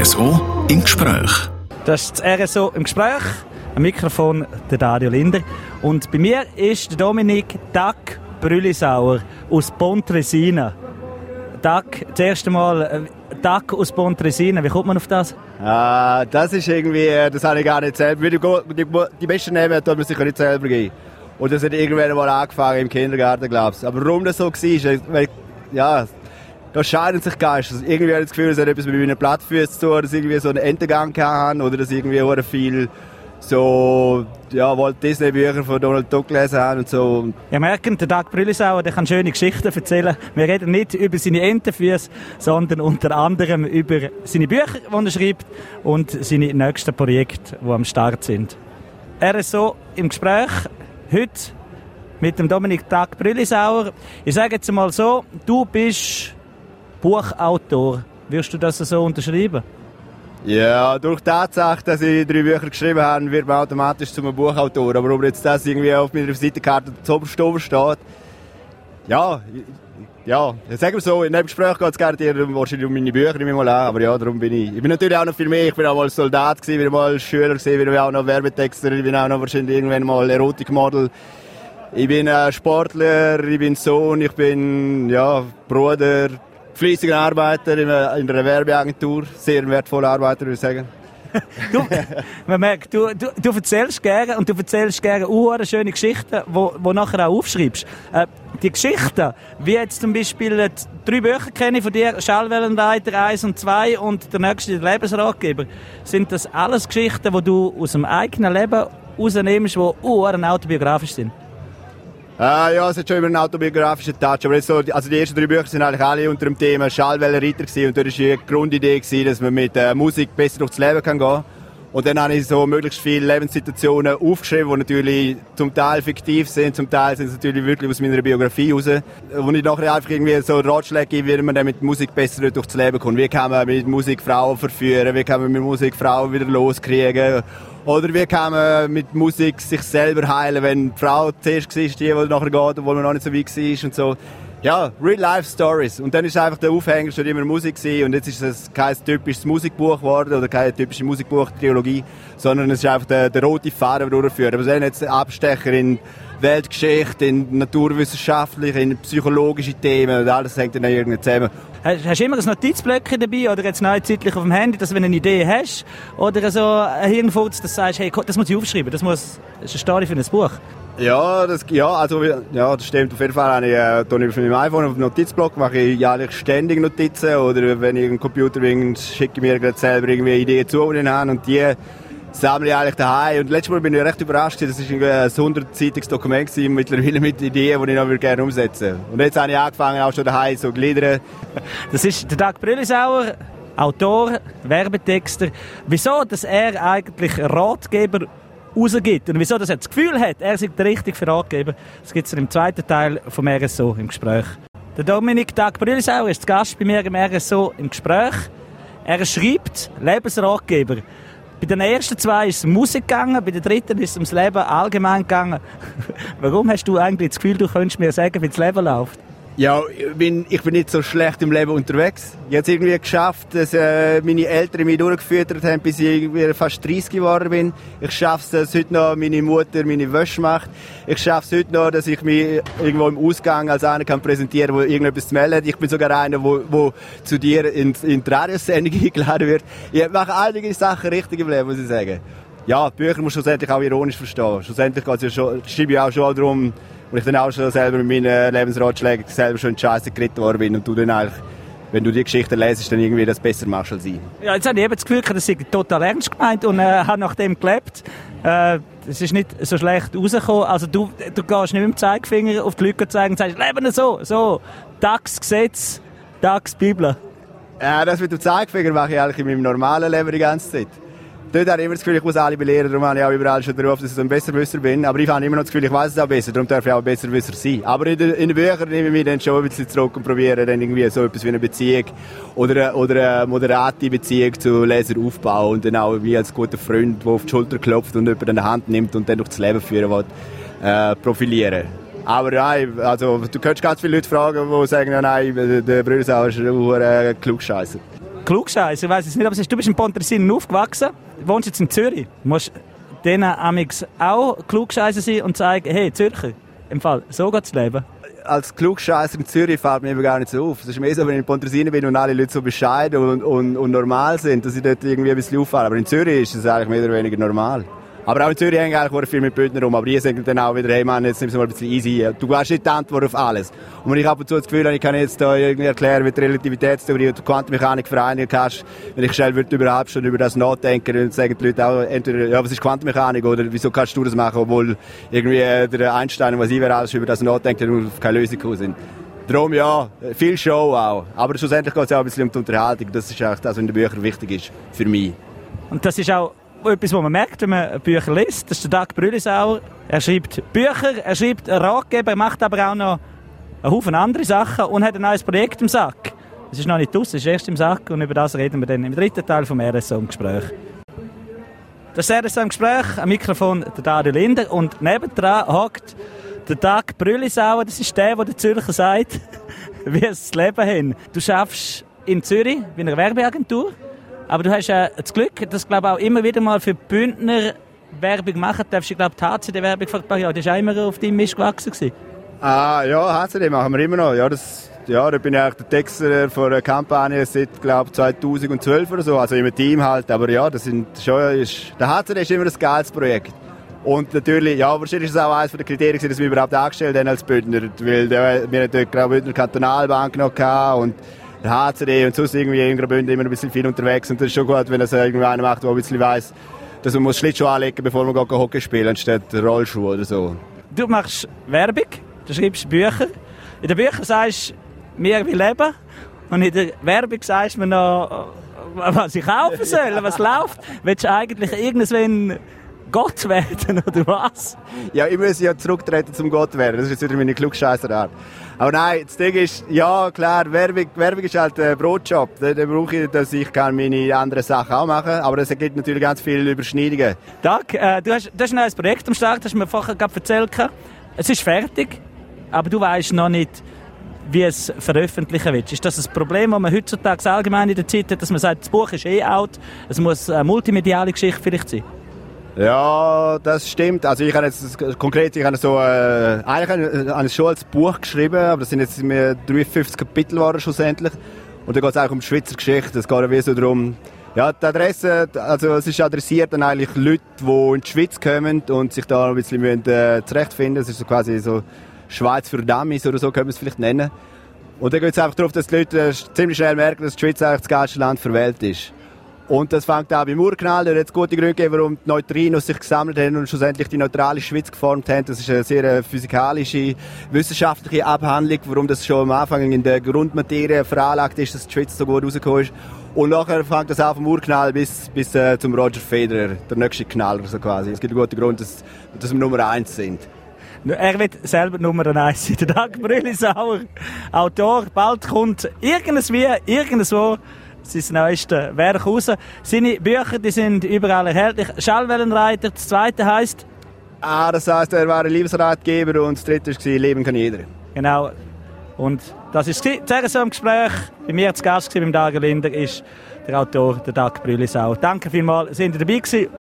RSO im Gespräch. Das ist das RSO im Gespräch. Am Mikrofon der Dario Linder. Und bei mir ist der Dominik Dack Brüllisauer aus Pontresina. Dack, das erste Mal äh, Dack aus Pontresina. Wie kommt man auf das? Ah, das ist irgendwie, das habe ich gar nicht selber. Die, die, die besten Namen tut man sicher nicht selber geben. Und das hat irgendwann mal angefangen im Kindergarten, glaube ich. Aber warum das so war, weil, ja, da scheiden sich Geister. Also irgendwie habe ich das Gefühl, es hat etwas mit meinen Plattfüßen zu tun, dass ich irgendwie so einen Entengang haben oder dass irgendwie auch viel so, ja, Walt Disney Bücher von Donald Duck gelesen haben und so. Ja, merken, der Doug Brüllisauer, der kann schöne Geschichten erzählen. Wir reden nicht über seine Entenfüße, sondern unter anderem über seine Bücher, die er schreibt und seine nächsten Projekte, die am Start sind. Er ist so im Gespräch heute mit dem Dominik Doug Brüllisauer. Ich sage jetzt mal so, du bist Buchautor. Wirst du das so unterschreiben? Ja, durch die Tatsache, dass ich drei Bücher geschrieben habe, wird man automatisch zu einem Buchautor. Aber ob jetzt das irgendwie auf meiner Visitenkarte zuoberst oben steht, ja, ja, sagen wir so, in dem Gespräch geht es gerne wahrscheinlich um meine Bücher, nehme ich mal an, aber ja, darum bin ich. Ich bin natürlich auch noch viel mehr, ich bin auch mal Soldat gewesen, bin mal Schüler gewesen, bin auch noch Werbetexter, ich bin auch noch wahrscheinlich irgendwann mal Erotikmodel. Ich bin Sportler, ich bin Sohn, ich bin, ja, Bruder, fleißiger Arbeiter in einer Werbeagentur, sehr wertvoller Arbeiter, würde ich sagen. du, man merkt, du, du, du erzählst gerne und du erzählst gerne uh, schöne Geschichten, wo, wo nachher auch aufschreibst. Äh, die Geschichten, wie jetzt zum Beispiel äh, drei Bücher kenne ich von dir, Schallwellenreiter 1 und 2 und der nächste der Lebensratgeber, sind das alles Geschichten, die du aus dem eigenen Leben rausnimmst, die uh, autobiografisch sind? Äh, ja, es hat schon immer einen autobiografischen Touch. Aber so, also die ersten drei Bücher sind eigentlich alle unter dem Thema Schallwellenreiter gewesen. Und dort war die Grundidee, gewesen, dass man mit äh, Musik besser durchs Leben kann gehen kann. Und dann habe ich so möglichst viele Lebenssituationen aufgeschrieben, die natürlich zum Teil fiktiv sind, zum Teil sind es natürlich wirklich aus meiner Biografie raus. Wo ich nachher einfach irgendwie so Ratschläge gebe, wie man dann mit Musik besser durchs Leben kommt. Wie kann man mit Musik Frauen verführen? Wie kann man mit Musik Frauen wieder loskriegen? Oder wie kann man mit Musik sich selber heilen, wenn die Frau zuerst war, die, die nachher geht, obwohl man noch nicht so weit war und so ja, Real-Life-Stories. Und dann ist einfach der Aufhänger schon immer Musik gewesen. Und jetzt ist es kein typisches Musikbuch geworden oder keine typische Musikbuch-Trilogie, sondern es ist einfach der, der rote Faden, der durchführt. Aber wir jetzt Abstecher in Weltgeschichte, in naturwissenschaftliche, in psychologische Themen und alles hängt dann irgendwie zusammen. Hast du immer ein Notizblöckchen dabei oder jetzt neuzeitlich auf dem Handy, dass wenn du eine Idee hast oder so ein Hirnfurz, dass du sagst, hey, das muss ich aufschreiben, das, muss, das ist eine Story für ein Buch? Ja, das, ja, also, ja, das stimmt. Auf jeden Fall habe ich, äh, auf meinem iPhone auf dem Notizblock mache ich jährlich ständig Notizen oder wenn ich einen Computer bin, schicke ich mir selber irgendwie Ideen zu, die ich habe und die sammle ich eigentlich daheim. Und letztes Mal bin ich recht überrascht, das war ein 100-seitiges Dokument gewesen, mittlerweile mit Ideen, die ich noch gerne umsetzen würde. Und jetzt habe ich angefangen, auch schon daheim so gliedern. Das ist der Dag Brüllisauer, Autor, Werbetexter. Wieso, dass er eigentlich Ratgeber rausgibt und wieso dass er das Gefühl hat, er sei der richtige Ratgeber, das gibt es im zweiten Teil vom RSO im Gespräch. Der Dominik Dag Brüllisauer ist Gast bei mir im RSO im Gespräch. Er schreibt Lebensratgeber. Bei den ersten zwei ist es Musik gegangen, bei den dritten ist es ums Leben allgemein gegangen. Warum hast du eigentlich das Gefühl, du könntest mir sagen, wie das Leben läuft? Ja, ich bin, ich bin nicht so schlecht im Leben unterwegs. Ich habe es irgendwie geschafft, dass äh, meine Eltern mich durchgeführt haben, bis ich fast 30 geworden bin. Ich schaffe es, dass heute noch meine Mutter meine Wäsche macht. Ich schaffe es heute noch, dass ich mich irgendwo im Ausgang als einer kann präsentieren, der irgendetwas zu melden Ich bin sogar einer, wo, wo zu dir in, in die Radiosendung eingeladen wird. Ich mache einige Sachen richtig im Leben, muss ich sagen. Ja, Bücher muss schlussendlich auch ironisch verstehen. Schlussendlich geht es ja schon, schreibe ich auch schon darum, und ich dann auch schon selber mit meinen Lebensratschlägen selber schon in die Scheiße geritten worden bin und du dann eigentlich wenn du die Geschichte lesest, dann irgendwie das besser machst als ich. Ja, jetzt habe ich eben das Gefühl, dass ich total ernst gemeint und äh, habe nach dem gelebt. Äh, es ist nicht so schlecht rausgekommen. Also du, du gehst nicht mit dem Zeigefinger auf die Leute zeigen und sagst, leben so, so, DAX-Gesetz, DAX-Bibel. Ja, das mit dem Zeigefinger mache ich eigentlich in meinem normalen Leben die ganze Zeit dort habe ich immer das Gefühl, ich muss alle belehren, darum habe ich auch überall schon darauf, dass ich so ein Besserwisser bin. Aber ich habe immer noch das Gefühl, ich weiß es auch besser, darum darf ich auch ein Besserwisser sein. Aber in, den, in den Büchern nehme ich mich dann schon ein bisschen zurück und probiere dann irgendwie so etwas wie eine Beziehung oder, oder eine moderate Beziehung zu Leser aufbauen und dann auch wie als guter Freund, der auf die Schulter klopft und jemanden an der Hand nimmt und dann durch das Leben führen will, äh, profilieren. Aber nein, also du könntest ganz viele Leute fragen, die sagen, nein, der Brüdersauer ist ein Klugscheisser. Klugscheißer, weiss es nicht, aber du bist in Pontresina aufgewachsen, wohnst jetzt in Zürich. Du musst denen amix auch Klugscheißer sein und sagen, hey, Zürcher, im Fall, so geht's leben als Klugscheißer in Zürich fällt mir gar nicht so auf. Es ist mehr so, wenn ich in Pontresina bin und alle Leute so bescheiden und, und, und normal sind, dass ich dort irgendwie ein bisschen auffallen. Aber in Zürich ist es eigentlich mehr oder weniger normal. Aber auch in Zürich hängen eigentlich viel mit Bündner rum. Aber die sagen dann auch wieder, hey Mann, jetzt nimm es mal ein bisschen easy. Du hast nicht die Antwort auf alles. Und wenn ich ab und zu das Gefühl habe, ich kann jetzt da irgendwie erklären, wie die Relativitätstheorie und die Quantenmechanik vereinigen kannst, wenn ich schnell würde überhaupt schon über das nachdenken und sagen die Leute auch entweder, ja, was ist Quantenmechanik oder wieso kannst du das machen, obwohl irgendwie der Einstein und was ich wer alles über das nachdenkt und auf keine Lösung gekommen sind. Darum ja, viel Show auch. Aber schlussendlich geht es auch ein bisschen um die Unterhaltung. Das ist eigentlich das, was in den Büchern wichtig ist. Für mich. Und das ist auch etwas, was man merkt, wenn man Bücher liest. Das ist der Dag Brüllisauer. Er schreibt Bücher, er schreibt Ratgeber, er macht aber auch noch einen Haufen andere Sachen und hat ein neues Projekt im Sack. Es ist noch nicht aus, es ist erst im Sack und über das reden wir dann im dritten Teil vom RSO im Gespräch. Das RSO im Gespräch, am Mikrofon der Dario Linder und nebendran hockt der Dag Brüllisauer, das ist der, der der Zürcher sagt, wie es das Leben haben. Du schaffst in Zürich bei einer Werbeagentur aber du hast ja das Glück, dass du auch immer wieder mal für Bündner Werbung machen darfst. Ich glaube, die HCD-Werbung vor ein paar Jahren, ist auch immer auf deinem Mist gewachsen. Ah, ja, HCD machen wir immer noch. Ja, das, ja, da bin ich eigentlich der Texter von der Kampagne seit, glaube 2012 oder so. Also im Team halt. Aber ja, das sind schon, ist, der HCD ist immer ein geiles Projekt. Und natürlich, ja, wahrscheinlich ist es auch eines der Kriterien, dass wir überhaupt angestellt haben als Bündner. Weil der, wir natürlich, glaube ich, Bündner Kantonalbank noch hatten und der HCD und sonst irgendwie in Graubünden immer ein bisschen viel unterwegs. Und das ist schon gut, wenn das irgendwie einer macht, der ein bisschen weiss, dass man muss Schlittschuhe anlegen bevor man Hockey spielen anstatt Rollschuhe oder so. Du machst Werbung, du schreibst Bücher. In den Büchern sagst du, wir wie leben. Und in der Werbung sagst du mir noch, was ich kaufen soll, was läuft. Willst du eigentlich irgendwann Gott werden, oder was? Ja, ich muss ja zurücktreten zum Gott werden. Das ist jetzt wieder meine Klugscheisserart. Aber nein, das Ding ist, ja klar, Werbung, Werbung ist halt ein Brotjob. Da, da brauche ich, dass ich kann meine anderen Sachen auch machen Aber es gibt natürlich ganz viele Überschneidungen. Dag, äh, du, hast, du hast ein neues Projekt am Start, hast du mir vorher gerade erzählt. Es ist fertig, aber du weißt noch nicht, wie es veröffentlichen wird. Ist das ein Problem, das man heutzutage allgemein in der Zeit hat, dass man sagt, das Buch ist eh out, es muss eine multimediale Geschichte vielleicht sein? Ja, das stimmt. Also ich habe jetzt konkret, ich habe so äh, eigentlich habe ich schon als Buch geschrieben, aber das sind jetzt mir 53 Kapitel waren schlussendlich. Und da geht es auch um die Schweizer Geschichte. Es geht wie so darum, ja, die Adresse, also es ist adressiert an eigentlich Leute, die in die Schweiz kommen und sich da ein bisschen müssen, äh, zurechtfinden. Es ist so quasi so Schweiz für Dummies oder so, können wir es vielleicht nennen. Und dann geht es einfach darauf, dass die Leute äh, ziemlich schnell merken, dass die Schweiz eigentlich das geilste Land der Welt ist. Und das fängt auch beim Urknall. Da hat es gute Gründe gegeben, warum die Neutrinos sich gesammelt haben und schlussendlich die neutrale Schweiz geformt haben. Das ist eine sehr äh, physikalische, wissenschaftliche Abhandlung, warum das schon am Anfang in der Grundmaterie veranlagt ist, dass die Schweiz so gut rausgekommen ist. Und nachher fängt das auch vom Urknall bis, bis äh, zum Roger Federer, der nächste Knaller so quasi. Es gibt einen guten Grund, dass, dass wir Nummer eins sind. Er wird selber Nummer eins sein. Der Dag Brüllisauer, Autor. Bald kommt irgendwie, irgendwo sein neuestes Werk raus. Seine Bücher die sind überall erhältlich. Schallwellenreiter, das zweite heisst? Ah, das heisst, er war ein Lebensratgeber und das dritte war Leben kann jeder. Genau. Und das ist das so im Gespräch. Bei mir zu Gast beim Dager Linder ist der Autor, der Dag Brüllisau. Danke vielmals, sind ihr dabei gewesen.